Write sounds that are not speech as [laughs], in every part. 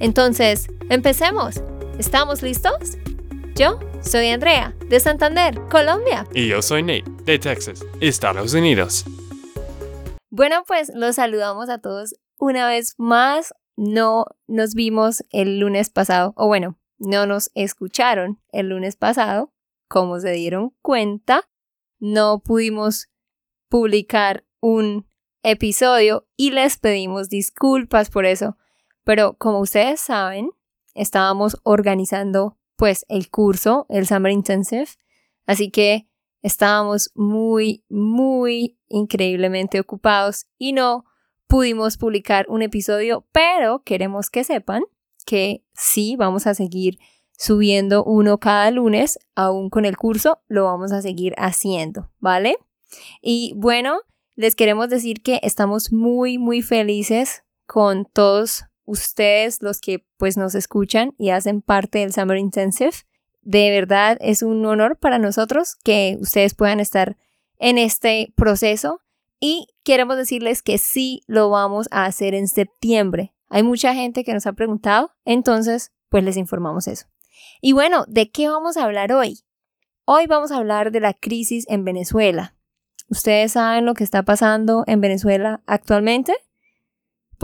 Entonces, empecemos. ¿Estamos listos? Yo soy Andrea, de Santander, Colombia. Y yo soy Nate, de Texas, Estados Unidos. Bueno, pues los saludamos a todos una vez más. No nos vimos el lunes pasado, o bueno, no nos escucharon el lunes pasado, como se dieron cuenta, no pudimos publicar un episodio y les pedimos disculpas por eso. Pero como ustedes saben, estábamos organizando pues el curso, el Summer Intensive, así que estábamos muy, muy increíblemente ocupados y no pudimos publicar un episodio, pero queremos que sepan que sí vamos a seguir subiendo uno cada lunes, aún con el curso, lo vamos a seguir haciendo, ¿vale? Y bueno, les queremos decir que estamos muy, muy felices con todos ustedes, los que pues nos escuchan y hacen parte del Summer Intensive. De verdad es un honor para nosotros que ustedes puedan estar en este proceso y queremos decirles que sí lo vamos a hacer en septiembre. Hay mucha gente que nos ha preguntado, entonces pues les informamos eso. Y bueno, ¿de qué vamos a hablar hoy? Hoy vamos a hablar de la crisis en Venezuela. ¿Ustedes saben lo que está pasando en Venezuela actualmente?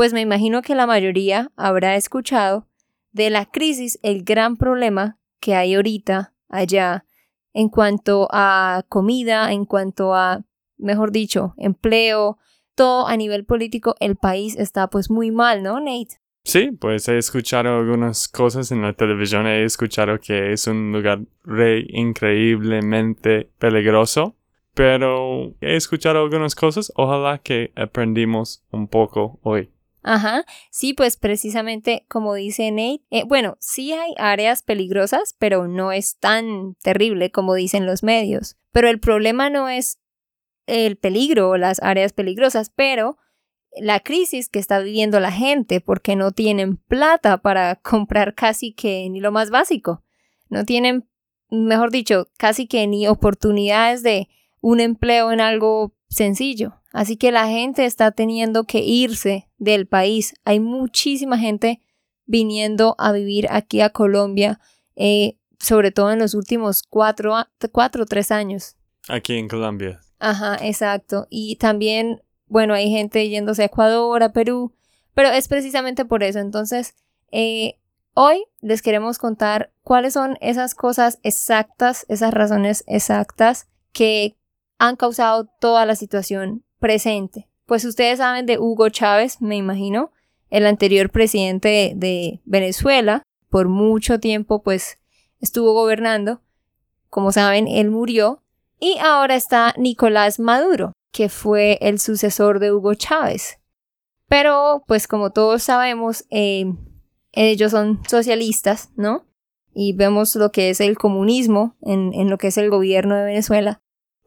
Pues me imagino que la mayoría habrá escuchado de la crisis, el gran problema que hay ahorita allá en cuanto a comida, en cuanto a, mejor dicho, empleo, todo a nivel político, el país está pues muy mal, ¿no, Nate? Sí, pues he escuchado algunas cosas en la televisión, he escuchado que es un lugar re increíblemente peligroso, pero he escuchado algunas cosas, ojalá que aprendimos un poco hoy. Ajá, sí, pues precisamente como dice Nate, eh, bueno, sí hay áreas peligrosas, pero no es tan terrible como dicen los medios. Pero el problema no es el peligro o las áreas peligrosas, pero la crisis que está viviendo la gente porque no tienen plata para [laughs] comprar casi que ni lo más básico. No tienen, mejor dicho, casi que ni oportunidades de un empleo en algo sencillo. Así que la gente está teniendo que irse del país. Hay muchísima gente viniendo a vivir aquí a Colombia, eh, sobre todo en los últimos cuatro, cuatro o tres años. Aquí en Colombia. Ajá, exacto. Y también bueno, hay gente yéndose a Ecuador, a Perú, pero es precisamente por eso. Entonces, eh, hoy les queremos contar cuáles son esas cosas exactas, esas razones exactas que han causado toda la situación presente. Pues ustedes saben de Hugo Chávez, me imagino, el anterior presidente de, Venezuela, por mucho tiempo pues estuvo gobernando. Como saben, él murió y ahora está Nicolás Maduro que fue el sucesor de Hugo Chávez. Pero, pues como todos sabemos, eh, ellos son socialistas, ¿no? Y vemos lo que es el comunismo en lo que es el gobierno de Venezuela.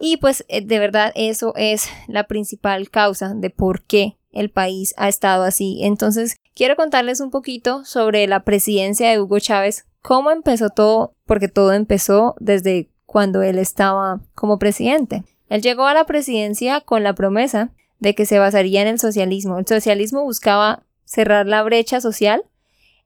Y pues eh, de verdad eso es la principal causa de por qué el país ha estado así. Entonces, quiero contarles un poquito sobre la presidencia de Hugo Chávez, cómo empezó todo, porque todo empezó desde cuando él estaba como presidente. Él llegó a la presidencia con la promesa de que se basaría en el socialismo. El socialismo buscaba cerrar la brecha social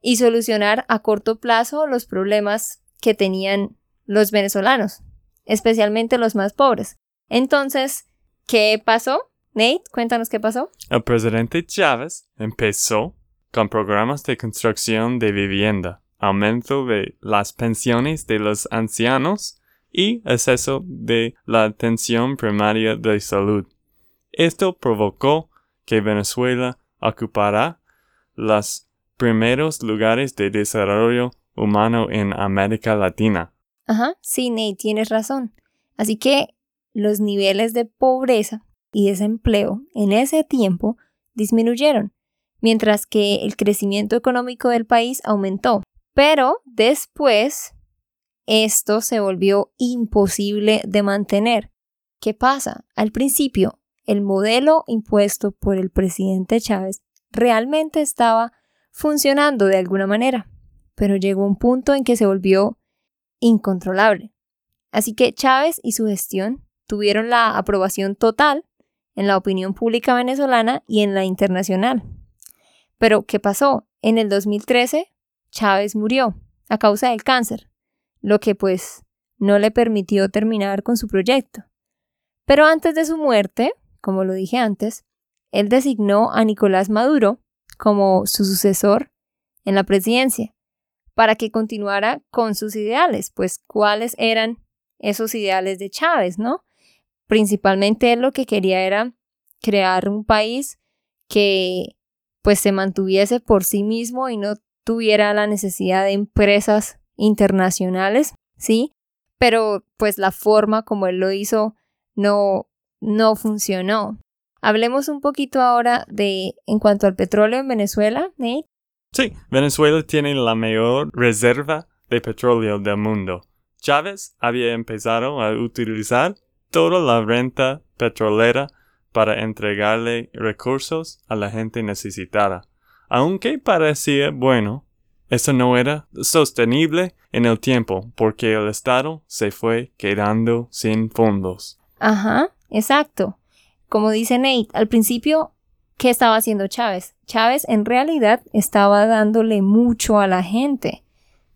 y solucionar a corto plazo los problemas que tenían los venezolanos, especialmente los más pobres. Entonces, ¿qué pasó? Nate, cuéntanos qué pasó. El presidente Chávez empezó con programas de construcción de vivienda, aumento de las pensiones de los ancianos y acceso de la atención primaria de salud. Esto provocó que Venezuela ocupara los primeros lugares de desarrollo humano en América Latina. Ajá, sí, Nate, tienes razón. Así que los niveles de pobreza y desempleo en ese tiempo disminuyeron. mientras que el crecimiento económico del país aumentó. Pero después esto se volvió imposible de mantener. ¿Qué pasa? Al principio, el modelo impuesto por el presidente Chávez realmente estaba funcionando de alguna manera, pero llegó un punto en que se volvió incontrolable. Así que Chávez y su gestión tuvieron la aprobación total en la opinión pública venezolana y en la internacional. Pero, ¿qué pasó? En el 2013, Chávez murió a causa del cáncer, lo que pues no le permitió terminar con su proyecto. Pero antes de su muerte, como lo dije antes, él designó a Nicolás Maduro como su sucesor en la presidencia, para que continuara con sus ideales, pues cuáles eran esos ideales de Chávez, ¿no? Principalmente él lo que quería era crear un país que pues se mantuviese por sí mismo y no tuviera la necesidad de empresas internacionales, ¿sí? Pero pues la forma como él lo hizo no, no funcionó. Hablemos un poquito ahora de en cuanto al petróleo en Venezuela, Nate. Sí, Venezuela tiene la mayor reserva de petróleo del mundo. Chávez había empezado a utilizar toda la renta petrolera para entregarle recursos a la gente necesitada. Aunque parecía bueno, eso no era sostenible en el tiempo porque el Estado se fue quedando sin fondos. Ajá, exacto. Como dice Nate, al principio, ¿qué estaba haciendo Chávez? Chávez en realidad estaba dándole mucho a la gente,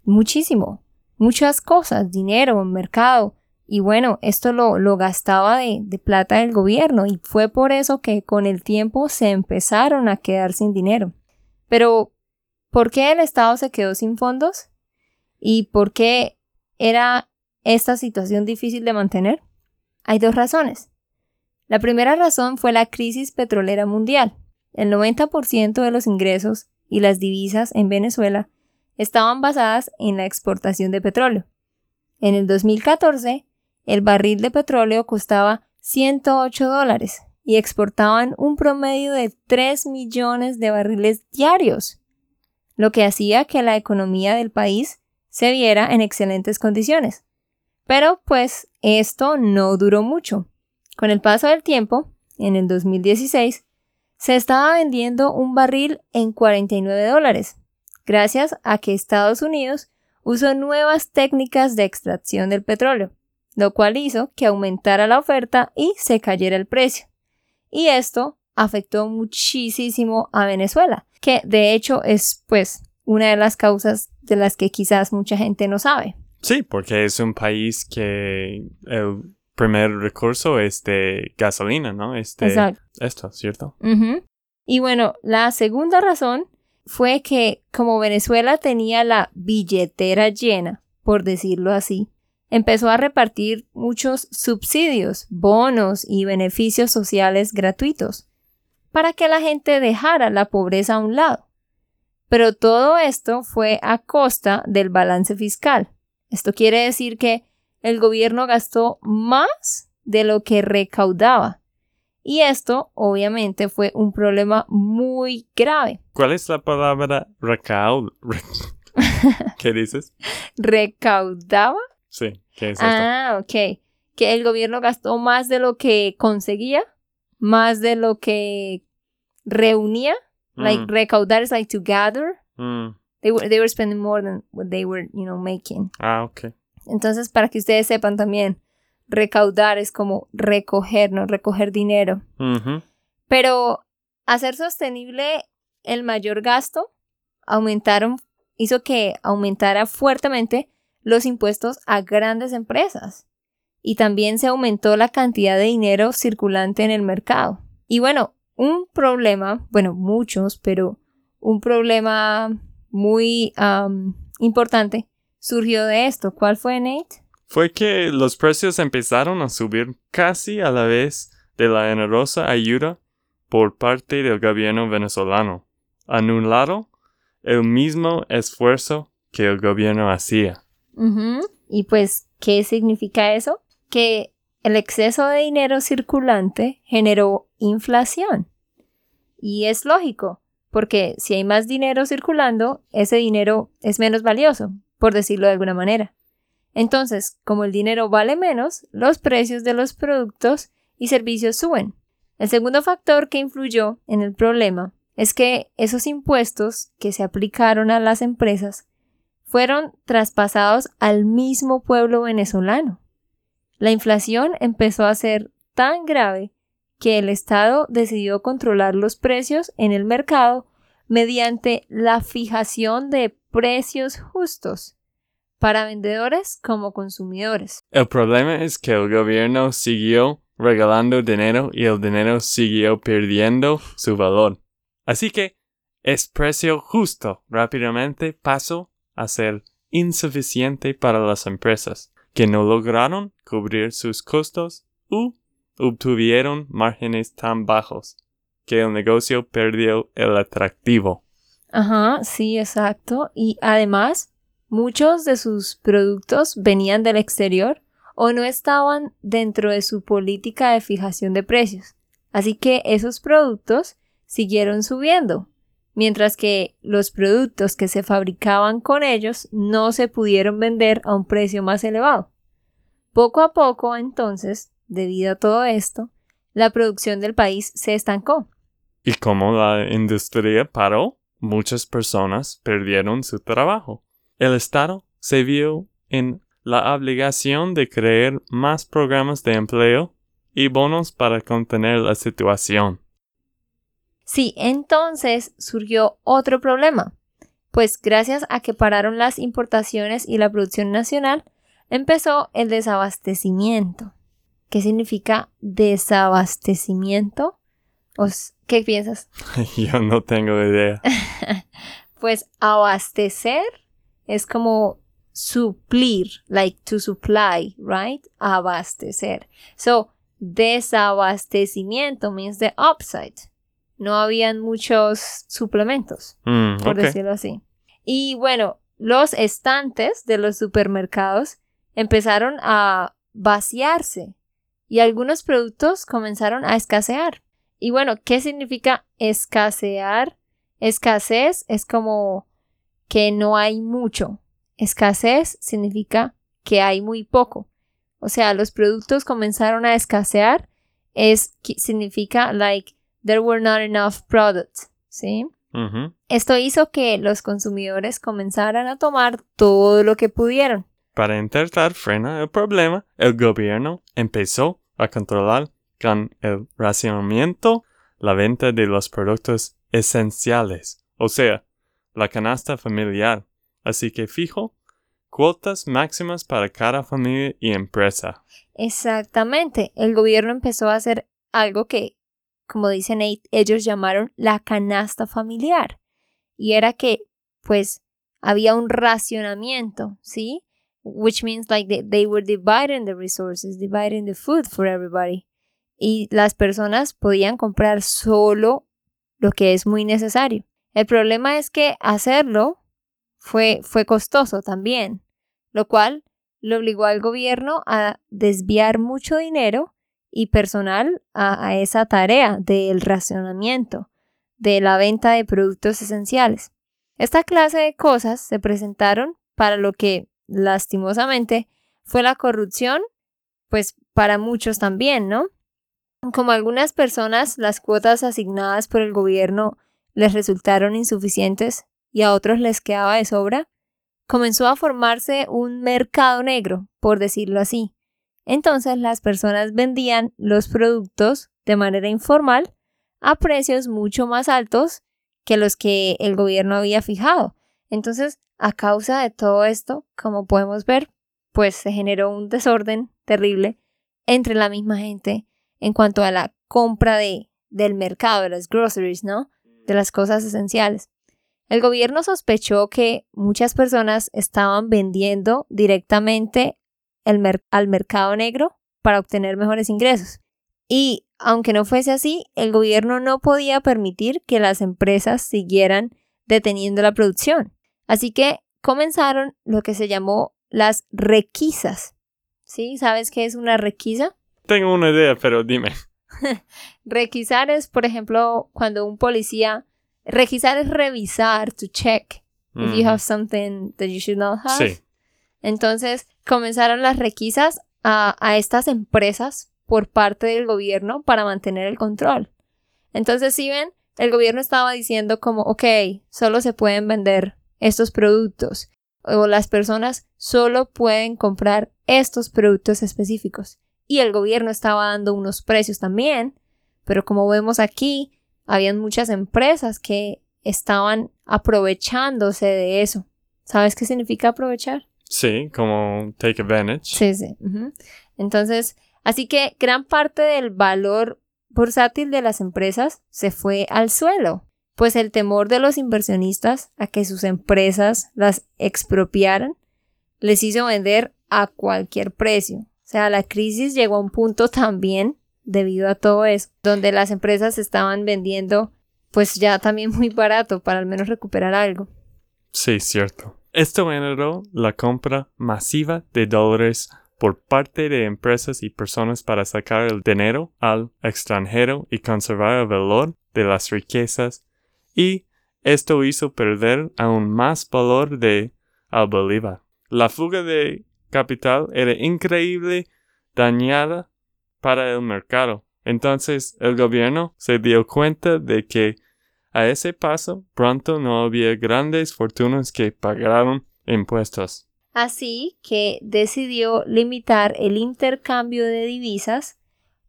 muchísimo, muchas cosas, dinero, mercado, y bueno, esto lo, lo gastaba de, de, plata del gobierno y fue por eso que con el tiempo se empezaron a quedar sin dinero. Pero, ¿por qué el Estado se quedó sin fondos? ¿Y por qué era esta situación difícil de mantener? Hay dos razones. La primera razón fue la crisis petrolera mundial. El 90% de los ingresos y las divisas en Venezuela estaban basadas en la exportación de petróleo. En el 2014, el barril de petróleo costaba 108 dólares y exportaban un promedio de 3 millones de barriles diarios, lo que hacía que la economía del país se viera en excelentes condiciones. Pero pues esto no duró mucho. Con el paso del tiempo, en el 2016, se estaba vendiendo un barril en 49 dólares, gracias a que Estados Unidos usó nuevas técnicas de extracción del petróleo lo cual hizo que aumentara la oferta y se cayera el precio. Y esto afectó muchísimo a Venezuela, que de hecho es pues una de las causas de las que quizás mucha gente no sabe. Sí, porque es un país que el primer recurso es de gasolina, ¿no? Este, Exacto. Esto, ¿cierto? Y bueno, la segunda razón fue que como Venezuela tenía la billetera llena, por decirlo así, empezó a repartir muchos subsidios, bonos y beneficios sociales gratuitos para que la gente dejara la pobreza a un lado. Pero todo esto fue a costa del balance fiscal. Esto quiere decir que el gobierno gastó más de lo que recaudaba. Y esto obviamente fue un problema muy grave. ¿Cuál es la palabra recaud? [laughs] ¿Qué dices? ¿Recaudaba? Sí, ¿qué es esto? Ah, ok. Que el gobierno gastó más de lo que conseguía, más de lo que reunía. Like, mm. recaudar is like to gather. Mm. They, were, they were spending more than what they were, you know, making. Ah, ok. Entonces, para que ustedes sepan también, recaudar es como recoger, ¿no? Recoger dinero. Pero hacer sostenible el mayor gasto aumentaron, hizo que aumentara fuertemente los impuestos a grandes empresas y también se aumentó la cantidad de dinero circulante en el mercado. Y bueno, un problema, bueno, muchos, pero un problema muy importante surgió de esto. ¿Cuál fue, Nate? Fue que los precios empezaron a subir casi a la vez de la generosa ayuda por parte del gobierno venezolano. Anulado el mismo esfuerzo que el gobierno hacía. Y pues, ¿qué significa eso? Que el exceso de dinero circulante generó inflación. Y es lógico, porque si hay más dinero circulando, ese dinero es menos valioso, por decirlo de alguna manera. Entonces, como el dinero vale menos, los precios de los productos y servicios suben. El segundo factor que influyó en el problema es que esos impuestos que se aplicaron a las empresas fueron traspasados al mismo pueblo venezolano. La inflación empezó a ser tan grave que el Estado decidió controlar los precios en el mercado mediante la fijación de precios justos para vendedores como consumidores. El problema es que el gobierno siguió regalando dinero y el dinero siguió perdiendo su valor. Así que es precio justo rápidamente pasó a ser insuficiente para las empresas que no lograron cubrir sus costos u obtuvieron márgenes tan bajos que el negocio perdió el atractivo. Ajá, sí, exacto. Y además Muchos de sus productos venían del exterior o no estaban dentro de su política de fijación de precios, así que esos productos siguieron subiendo, mientras que los productos que se fabricaban con ellos no se pudieron vender a un precio más elevado. Poco a poco, entonces, debido a todo esto, la producción del país se estancó. Y como la industria paró, muchas personas perdieron su trabajo el Estado se vio en la obligación de crear más programas de empleo y bonos para contener la situación. Sí, entonces surgió otro problema, pues gracias a que pararon las importaciones y la producción nacional, empezó el desabastecimiento. ¿Qué significa desabastecimiento? ¿Qué piensas? [laughs] Yo no tengo idea. [laughs] pues abastecer es como suplir, like to supply, right? Abastecer. So, desabastecimiento means the upside. No habían muchos suplementos, mm, por decirlo así. Y bueno, los estantes de los supermercados empezaron a vaciarse y algunos productos comenzaron a escasear. Y bueno, ¿qué significa escasear? Escasez es como que no hay mucho. Escasez significa que hay muy poco. O sea, los productos comenzaron a escasear. Es, significa like there were not enough products. ¿Sí? Esto hizo que los consumidores comenzaran a tomar todo lo que pudieron. Para intentar frenar el problema, el gobierno empezó a controlar el racionamiento la venta de los productos esenciales, o sea, la canasta familiar, así que fijo cuotas máximas para cada familia y empresa. Exactamente, el gobierno empezó a hacer algo que, como dicen ellos llamaron la canasta familiar. Y era que, pues, había un racionamiento, ¿sí? Which means like they, they were dividing the resources, dividing the food for everybody. Y las personas podían comprar solo lo que es muy necesario. El problema es que hacerlo fue, fue costoso también, lo cual le obligó al gobierno a desviar mucho dinero y personal a, esa tarea del racionamiento, de la venta de productos esenciales. Esta clase de cosas se presentaron para lo que, lastimosamente, fue la corrupción, pues para muchos también, ¿no? Como algunas personas, las cuotas asignadas por el gobierno les resultaron insuficientes y a otros les quedaba de sobra, comenzó a formarse un mercado negro, por decirlo así. Entonces las personas vendían los productos de manera informal a precios mucho más altos que los que el gobierno había fijado. Entonces, a causa de todo esto, como podemos ver, pues se generó un desorden terrible entre la misma gente en cuanto a la compra de, del mercado, de las groceries, ¿no? de las cosas esenciales. El gobierno sospechó que muchas personas estaban vendiendo directamente al mercado negro para obtener mejores ingresos. Y aunque no fuese así, el gobierno no podía permitir que las empresas siguieran deteniendo la producción. Así que comenzaron lo que se llamó las requisas. ¿Sí? ¿Sabes qué es una requisa? Tengo una idea, pero dime. [laughs] Requisar es, por ejemplo, cuando un policía requisar es revisar, to check if you have something that you should not have. Sí. Entonces comenzaron las requisas a, a estas empresas por parte del gobierno para mantener el control. Entonces, si ven, el gobierno estaba diciendo como, ok, solo se pueden vender estos productos o las personas solo pueden comprar estos productos específicos. Y el gobierno estaba dando unos precios también, pero como vemos aquí, habían muchas empresas que estaban aprovechándose de eso. ¿Sabes qué significa aprovechar? Sí, como take advantage. Sí, sí. Entonces, así que gran parte del valor bursátil de las empresas se fue al suelo, pues el temor de los inversionistas a que sus empresas las expropiaran les hizo vender a cualquier precio. Sea, la crisis llegó a un punto también debido a todo eso, donde las empresas estaban vendiendo pues ya también muy barato para al menos recuperar algo. Sí, cierto. Esto generó la compra masiva de dólares por parte de empresas y personas para sacar el dinero al extranjero y conservar el valor de las riquezas y esto hizo perder aún más valor de al bolívar. La fuga de capital era increíble dañada para el mercado. Entonces el gobierno se dio cuenta de que a ese paso pronto no había grandes fortunas que pagaron impuestos. Así que decidió limitar el intercambio de divisas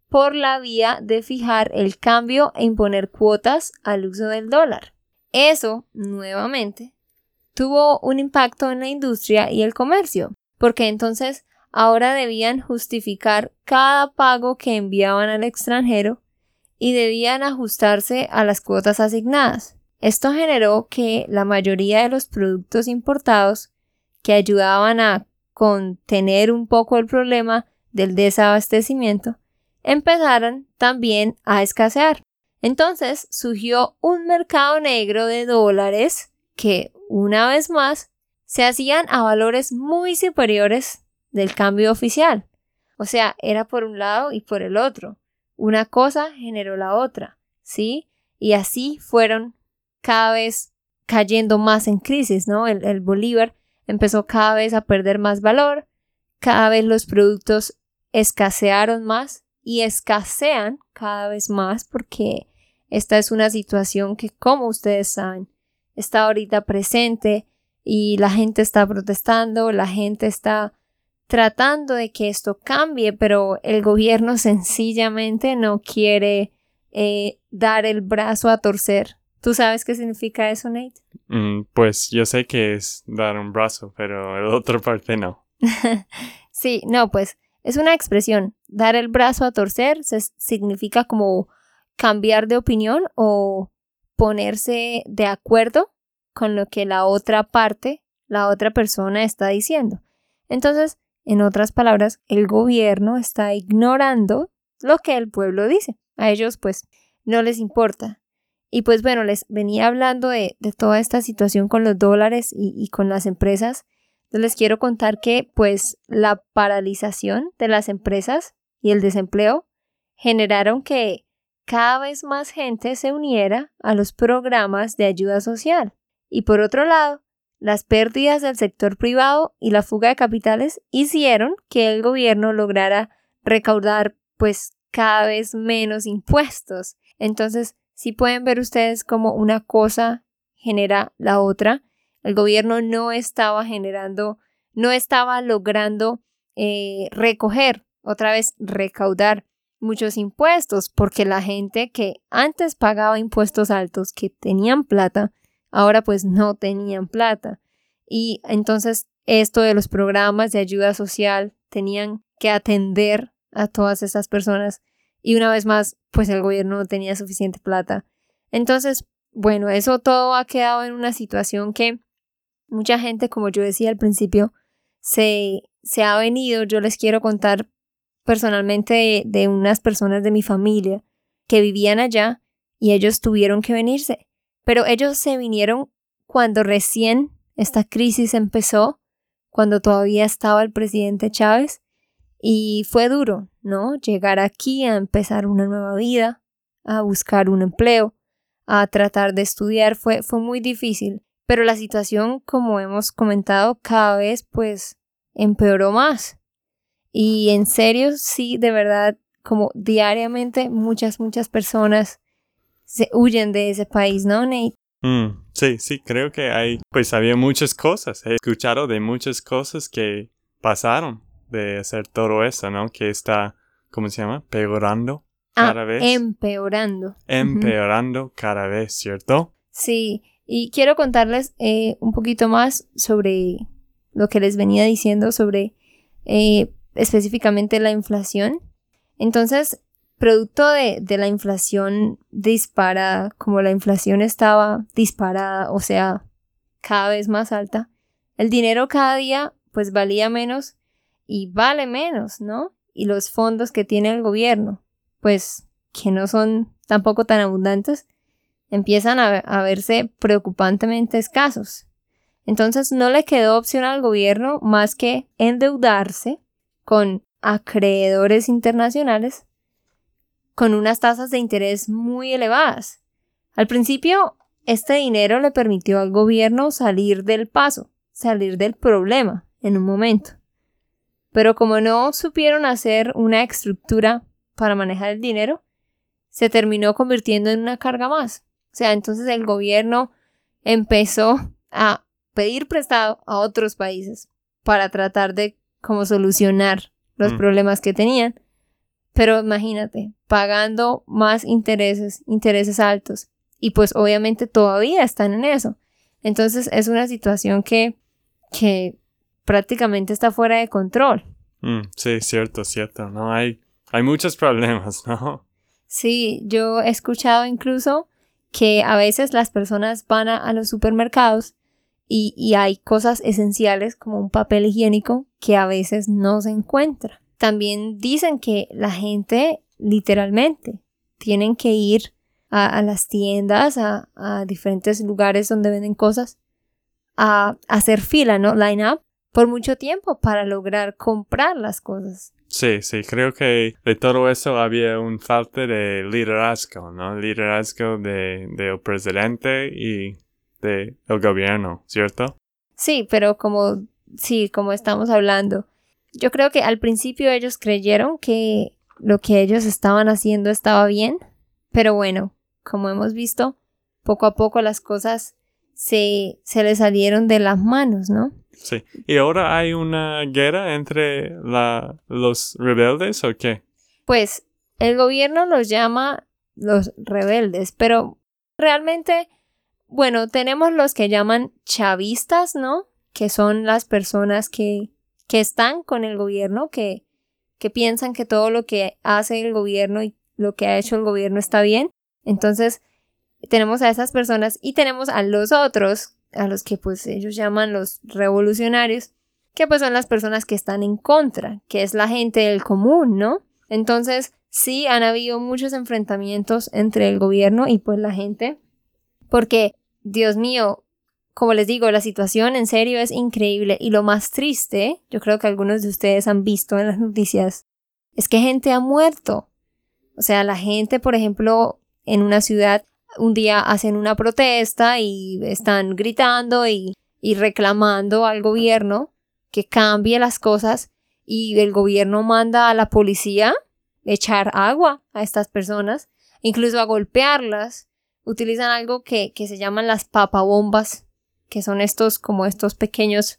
por la vía de fijar el cambio e imponer cuotas al uso del dólar. Eso, nuevamente, tuvo un impacto en la industria y el comercio, porque entonces ahora debían justificar cada pago que enviaban al extranjero y debían ajustarse a las cuotas asignadas. Esto generó que la mayoría de los productos importados que ayudaban a contener un poco el problema del desabastecimiento empezaran también a escasear. Entonces surgió un mercado negro de dólares que, una vez más, se hacían a valores muy superiores del cambio oficial. O sea, era por un lado y por el otro. Una cosa generó la otra, ¿sí? Y así fueron cada vez cayendo más en crisis, ¿no? El, el Bolívar empezó cada vez a perder más valor, cada vez los productos escasearon más y escasean cada vez más porque esta es una situación que, como ustedes saben, está ahorita presente y la gente está protestando, la gente está tratando de que esto cambie, pero el gobierno [laughs] sencillamente no quiere eh, dar el brazo a torcer. ¿Tú sabes qué significa eso, Nate? Mm, pues yo sé que es dar un brazo, pero la otra parte no. [laughs] sí, no, pues es una expresión. Dar el brazo a torcer se- significa como cambiar de opinión o ponerse de acuerdo con lo que la otra parte, la otra persona está diciendo. Entonces, en otras palabras, el gobierno está ignorando lo que el pueblo dice. A ellos, pues, no les importa. Y pues bueno, les venía hablando de, toda esta situación con los dólares y, y con las empresas. Les quiero contar que pues la paralización de las empresas y el desempleo generaron que cada vez más gente se uniera a los programas de ayuda social. Y por otro lado, las pérdidas del sector privado y la fuga de capitales hicieron que el gobierno lograra recaudar pues cada vez menos impuestos. Entonces, si pueden ver ustedes como una cosa genera la otra, el gobierno no estaba generando, no estaba logrando eh, recoger, otra vez recaudar muchos impuestos, porque la gente que antes pagaba impuestos altos, que tenían plata, ahora pues no tenían plata. Y entonces esto de los programas de ayuda social tenían que atender a todas estas personas y una vez más pues el gobierno no tenía suficiente plata. Entonces, bueno, eso todo ha quedado en una situación que mucha gente, como yo decía al principio, se, se ha venido, yo les quiero contar personalmente de, de unas personas de mi familia que vivían allá y ellos tuvieron que venirse, pero ellos se vinieron cuando recién esta crisis empezó, cuando todavía estaba el presidente Chávez y fue duro, ¿no? Llegar aquí a empezar una nueva vida, a buscar un empleo, a tratar de estudiar fue, fue muy difícil. Pero la situación, como hemos comentado, cada vez pues empeoró más. Y en serio, sí, de verdad, como diariamente muchas, muchas personas se huyen de ese país, ¿no, Nate? Mm, sí, sí, creo que hay, pues había muchas cosas. He escuchado de muchas cosas que pasaron de hacer todo eso, ¿no? Que está, ¿cómo se llama? Peorando Ah, cada vez. empeorando. Empeorando cada vez, ¿cierto? Sí, y quiero contarles eh, un poquito más sobre lo que les venía diciendo sobre eh, específicamente la inflación. Entonces, producto de, la inflación disparada, como la inflación estaba disparada, o sea, cada vez más alta, el dinero cada día pues valía menos y vale menos, ¿no? Y los fondos que tiene el gobierno, pues que no son tampoco tan abundantes, empiezan a verse preocupantemente escasos. Entonces no le quedó opción al gobierno más que endeudarse con acreedores internacionales con unas tasas de interés muy elevadas. Al principio, este dinero le permitió al gobierno salir del paso, salir del problema en un momento. Pero como no supieron hacer una estructura para manejar el dinero, se terminó convirtiendo en una carga más. O sea, entonces el gobierno empezó a pedir prestado a otros países para tratar de como solucionar los Mm. problemas que tenían. Pero imagínate, pagando más intereses, intereses altos. Y pues obviamente todavía están en eso. Entonces es una situación que, que prácticamente está fuera de control. Mm, sí, cierto, cierto. No hay, hay muchos problemas, ¿no? Sí, yo he escuchado incluso que a veces las personas van a, a los supermercados y, y hay cosas esenciales como un papel higiénico que a veces no se encuentra. También dicen que la gente literalmente tienen que ir a, a las tiendas, a, a diferentes lugares donde venden cosas, a, a hacer fila, ¿no? Line up por mucho tiempo para lograr comprar las cosas. Sí, sí, creo que de todo eso había un falta de liderazgo, ¿no? Liderazgo de, del presidente y del gobierno, ¿cierto? Sí, pero como, sí, como estamos hablando, yo creo que al principio ellos creyeron que lo que ellos estaban haciendo estaba bien, pero bueno, como hemos visto, poco a poco las cosas se, se les salieron de las manos, ¿no? Sí. ¿Y ahora hay una guerra entre la, los rebeldes o qué? Pues el gobierno los llama los rebeldes, pero realmente, bueno, tenemos los que llaman chavistas, ¿no? Que son las personas que, que están con el gobierno, que, que piensan que todo lo que hace el gobierno y lo que ha hecho el gobierno está bien. Entonces, tenemos a esas personas y tenemos a los otros, a los que pues ellos llaman los revolucionarios, que pues son las personas que están en contra, que es la gente del común, ¿no? Entonces, sí han habido muchos enfrentamientos entre el gobierno y pues la gente, porque, Dios mío, como les digo, la situación en serio es increíble y lo más triste, yo creo que algunos de ustedes han visto en las noticias, es que gente ha muerto. O sea, la gente, por ejemplo, en una ciudad un día hacen una protesta y están gritando y, reclamando al gobierno que cambie las cosas y el gobierno manda a la policía echar agua a estas personas, incluso a golpearlas. Utilizan algo que se llaman las papabombas, que son estos como estos pequeños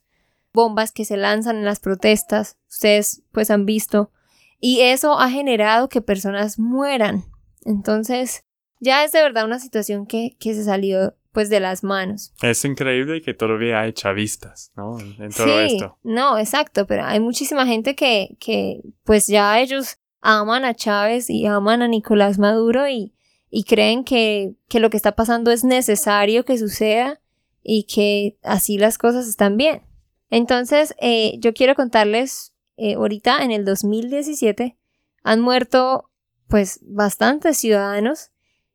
bombas que se lanzan en las protestas. Ustedes pues han visto. Y eso ha generado que personas mueran. Entonces, ya es de verdad una situación que, que se salió pues de las manos. Es increíble que todavía hay chavistas, ¿no? En, todo sí, esto. No, exacto, pero hay muchísima gente que, que pues ya ellos aman a Chávez y aman a Nicolás Maduro y, y creen que, que lo que está pasando es necesario que suceda y que así las cosas están bien. Entonces, eh, yo quiero contarles, eh, ahorita en el 2017 han muerto pues bastantes ciudadanos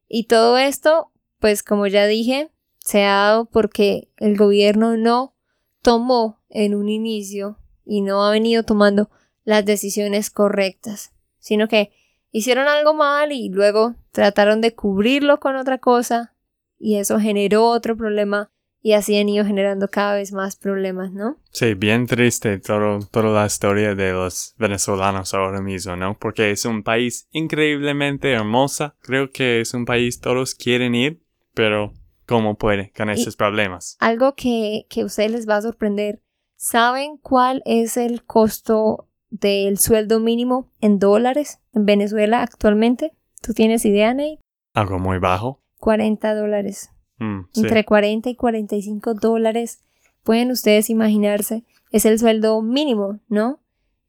y todo esto, pues como ya dije, se ha dado porque el gobierno no tomó en un inicio y no ha venido tomando las decisiones correctas, sino que hicieron algo mal y luego trataron de cubrirlo con otra cosa, y eso generó otro problema y así han ido generando cada vez más problemas, ¿no? Sí, bien triste todo, toda la historia de los venezolanos ahora mismo, ¿no? Porque es un país increíblemente hermosa. Creo que es un país todos quieren ir, pero ¿cómo puede con esos problemas? Algo que, que a ustedes les va a sorprender. ¿Saben cuál es el costo del sueldo mínimo en dólares en Venezuela actualmente? ¿Tú tienes idea, Nate? Algo muy bajo. 40 dólares. Mm, sí. Entre 40 y 45 dólares. Pueden ustedes imaginarse. Es el sueldo mínimo, ¿no?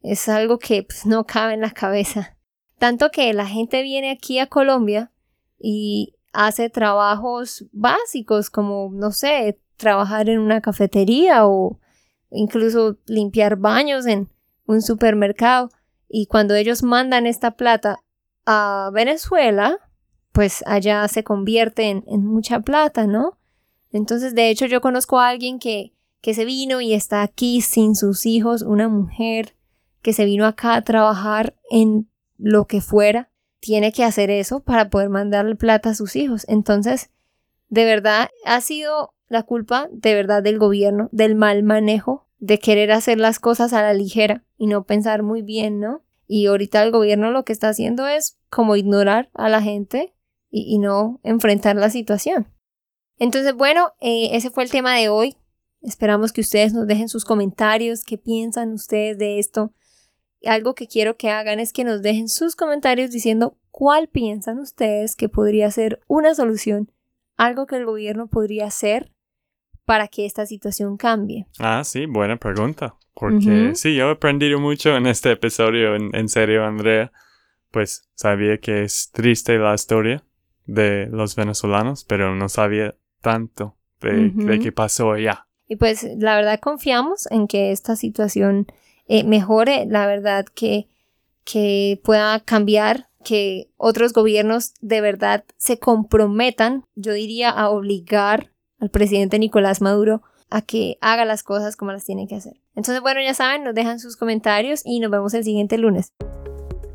Es algo que pues, no cabe en la cabeza. Tanto que la gente viene aquí a Colombia y hace trabajos básicos como, no sé, trabajar en una cafetería o incluso limpiar baños en un supermercado. Y cuando ellos mandan esta plata a Venezuela, pues allá se convierte en, en mucha plata, ¿no? Entonces, de hecho, yo conozco a alguien que, que se vino y está aquí sin sus hijos, una mujer que se vino acá a trabajar en lo que fuera, tiene que hacer eso para poder mandarle plata a sus hijos. Entonces, de verdad, ha sido la culpa de verdad del gobierno, del mal manejo, de querer hacer las cosas a la ligera y no pensar muy bien, ¿no? Y ahorita el gobierno lo que está haciendo es como ignorar a la gente y, y no enfrentar la situación. Entonces, bueno, eh, ese fue el tema de hoy. Esperamos que ustedes nos dejen sus comentarios, qué piensan ustedes de esto. Algo que quiero que hagan es que nos dejen sus comentarios diciendo cuál piensan ustedes que podría ser una solución, algo que el gobierno podría hacer para que esta situación cambie. Ah, sí, buena pregunta. Porque Ujú. sí, yo he aprendido mucho en este episodio, en, en serio, Andrea. Pues sabía que es triste la historia de los venezolanos, pero no sabía tanto de, de Ujú. qué pasó allá. Y pues la verdad confiamos en que esta situación eh, mejore, la verdad que, que pueda cambiar, que otros gobiernos de verdad se comprometan, yo diría, a obligar al presidente Nicolás Maduro a que haga las cosas como las tiene que hacer. Entonces, bueno, ya saben, nos dejan sus comentarios y nos vemos el siguiente lunes.